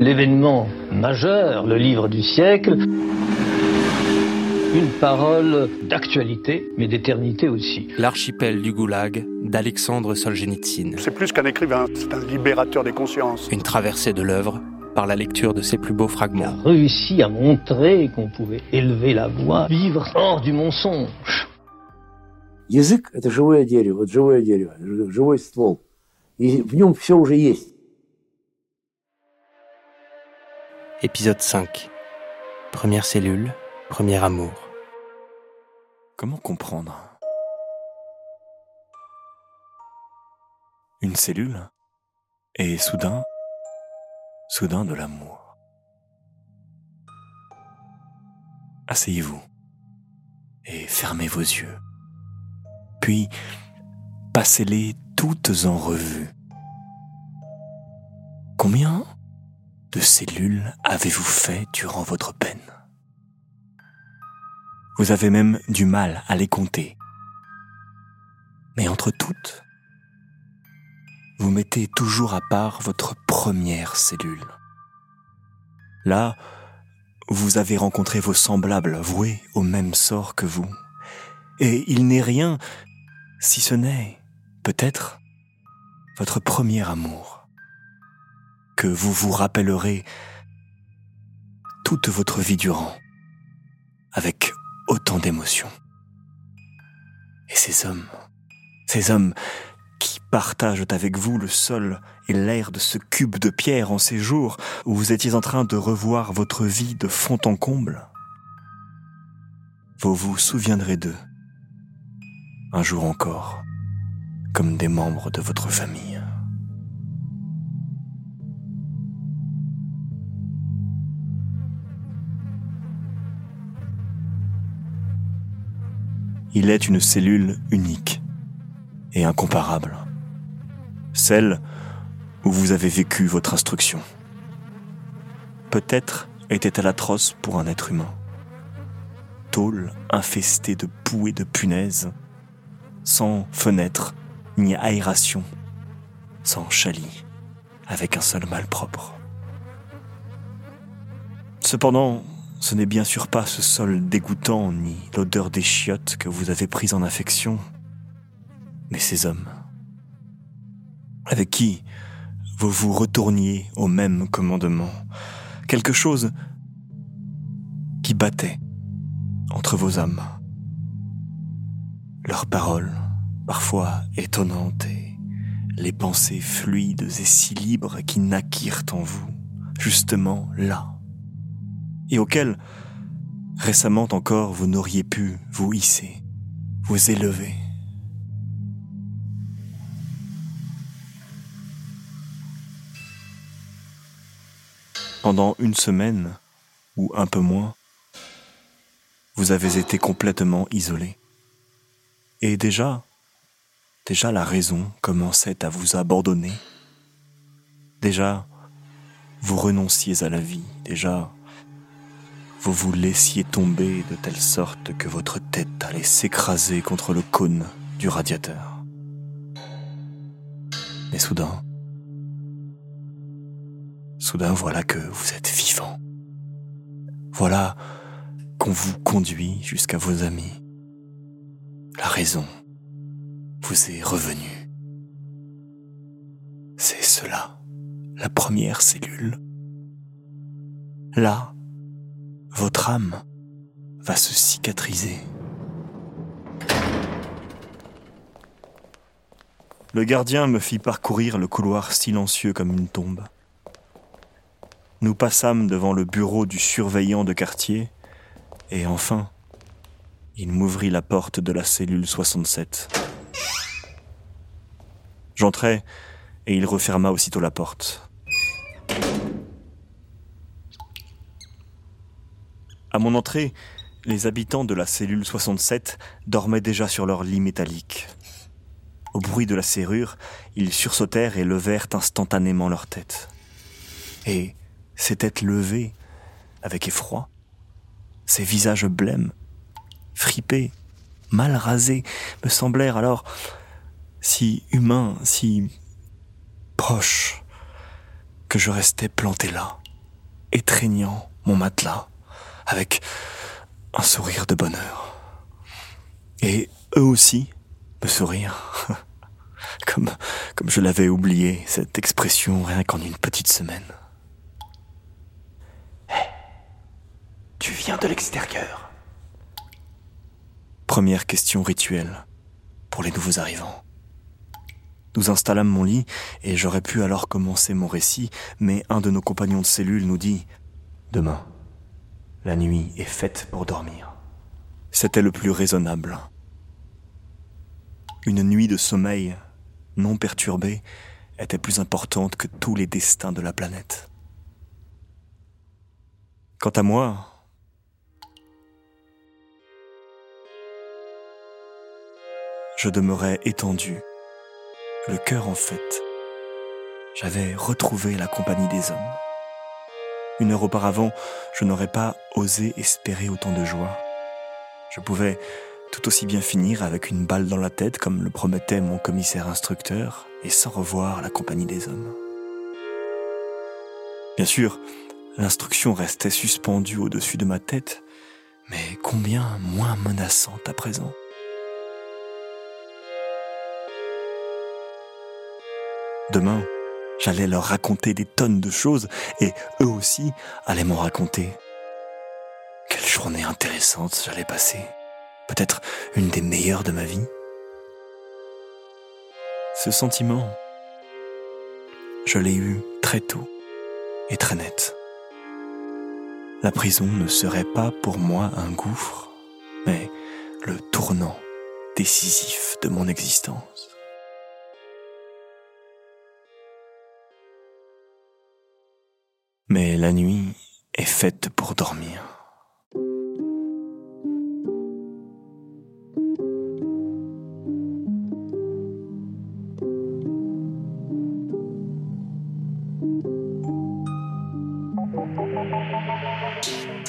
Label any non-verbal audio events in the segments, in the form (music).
l'événement majeur, le livre du siècle, une parole d'actualité, mais d'éternité aussi. L'archipel du Goulag d'Alexandre Solzhenitsyn. C'est plus qu'un écrivain, c'est un libérateur des consciences. Une traversée de l'œuvre par la lecture de ses plus beaux fragments. Il a réussi à montrer qu'on pouvait élever la voix, vivre hors du mensonge. Язык – это живое дерево, вот живое дерево, живой ствол. И в нем все уже есть. Épisode 5. Première cellule, premier amour. Comment comprendre Une cellule et soudain, soudain de l'amour? Asseyez-vous et fermez vos yeux. Puis, passez-les toutes en revue. De cellules avez-vous fait durant votre peine? Vous avez même du mal à les compter. Mais entre toutes, vous mettez toujours à part votre première cellule. Là, vous avez rencontré vos semblables voués au même sort que vous. Et il n'est rien si ce n'est, peut-être, votre premier amour que vous vous rappellerez toute votre vie durant, avec autant d'émotion. Et ces hommes, ces hommes qui partagent avec vous le sol et l'air de ce cube de pierre en ces jours où vous étiez en train de revoir votre vie de fond en comble, vous vous souviendrez d'eux, un jour encore, comme des membres de votre famille. Il est une cellule unique et incomparable. Celle où vous avez vécu votre instruction. Peut-être était-elle atroce pour un être humain. Tôle infestée de poux et de punaises, sans fenêtre ni aération, sans chalit, avec un seul malpropre. Cependant, ce n'est bien sûr pas ce sol dégoûtant ni l'odeur des chiottes que vous avez pris en affection, mais ces hommes, avec qui vous vous retourniez au même commandement, quelque chose qui battait entre vos âmes. Leurs paroles, parfois étonnantes, et les pensées fluides et si libres qui naquirent en vous, justement là, et auquel, récemment encore, vous n'auriez pu vous hisser, vous élever. Pendant une semaine, ou un peu moins, vous avez été complètement isolé. Et déjà, déjà la raison commençait à vous abandonner. Déjà, vous renonciez à la vie. Déjà, vous vous laissiez tomber de telle sorte que votre tête allait s'écraser contre le cône du radiateur. Mais soudain, soudain voilà que vous êtes vivant. Voilà qu'on vous conduit jusqu'à vos amis. La raison vous est revenue. C'est cela, la première cellule. Là, votre âme va se cicatriser. Le gardien me fit parcourir le couloir silencieux comme une tombe. Nous passâmes devant le bureau du surveillant de quartier, et enfin, il m'ouvrit la porte de la cellule 67. J'entrai, et il referma aussitôt la porte. À mon entrée, les habitants de la cellule 67 dormaient déjà sur leur lit métallique. Au bruit de la serrure, ils sursautèrent et levèrent instantanément leur tête. Et ces têtes levées, avec effroi, ces visages blêmes, fripés, mal rasés, me semblèrent alors si humains, si proches, que je restais planté là, étreignant mon matelas avec un sourire de bonheur. Et eux aussi me sourire. (laughs) comme, comme je l'avais oublié, cette expression rien qu'en une petite semaine. Hé, tu viens de l'extérieur. Première question rituelle pour les nouveaux arrivants. Nous installâmes mon lit et j'aurais pu alors commencer mon récit, mais un de nos compagnons de cellule nous dit ⁇ Demain, la nuit est faite pour dormir. C'était le plus raisonnable. Une nuit de sommeil non perturbée était plus importante que tous les destins de la planète. Quant à moi, je demeurais étendu, le cœur en fête. J'avais retrouvé la compagnie des hommes. Une heure auparavant, je n'aurais pas osé espérer autant de joie. Je pouvais tout aussi bien finir avec une balle dans la tête comme le promettait mon commissaire instructeur et sans revoir la compagnie des hommes. Bien sûr, l'instruction restait suspendue au-dessus de ma tête, mais combien moins menaçante à présent. Demain, j'allais leur raconter des tonnes de choses et eux aussi allaient m'en raconter. Quelle journée intéressante j'allais passer peut-être une des meilleures de ma vie. Ce sentiment, je l'ai eu très tôt et très net. La prison ne serait pas pour moi un gouffre, mais le tournant décisif de mon existence. La nuit est faite pour dormir.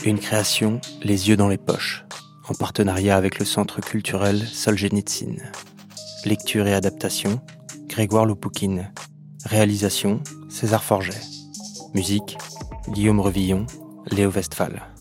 Une création, Les yeux dans les poches, en partenariat avec le Centre culturel Solzhenitsyn. Lecture et adaptation, Grégoire Loupoukine. Réalisation, César Forget. Musique, Guillaume Revillon, Léo Westphal.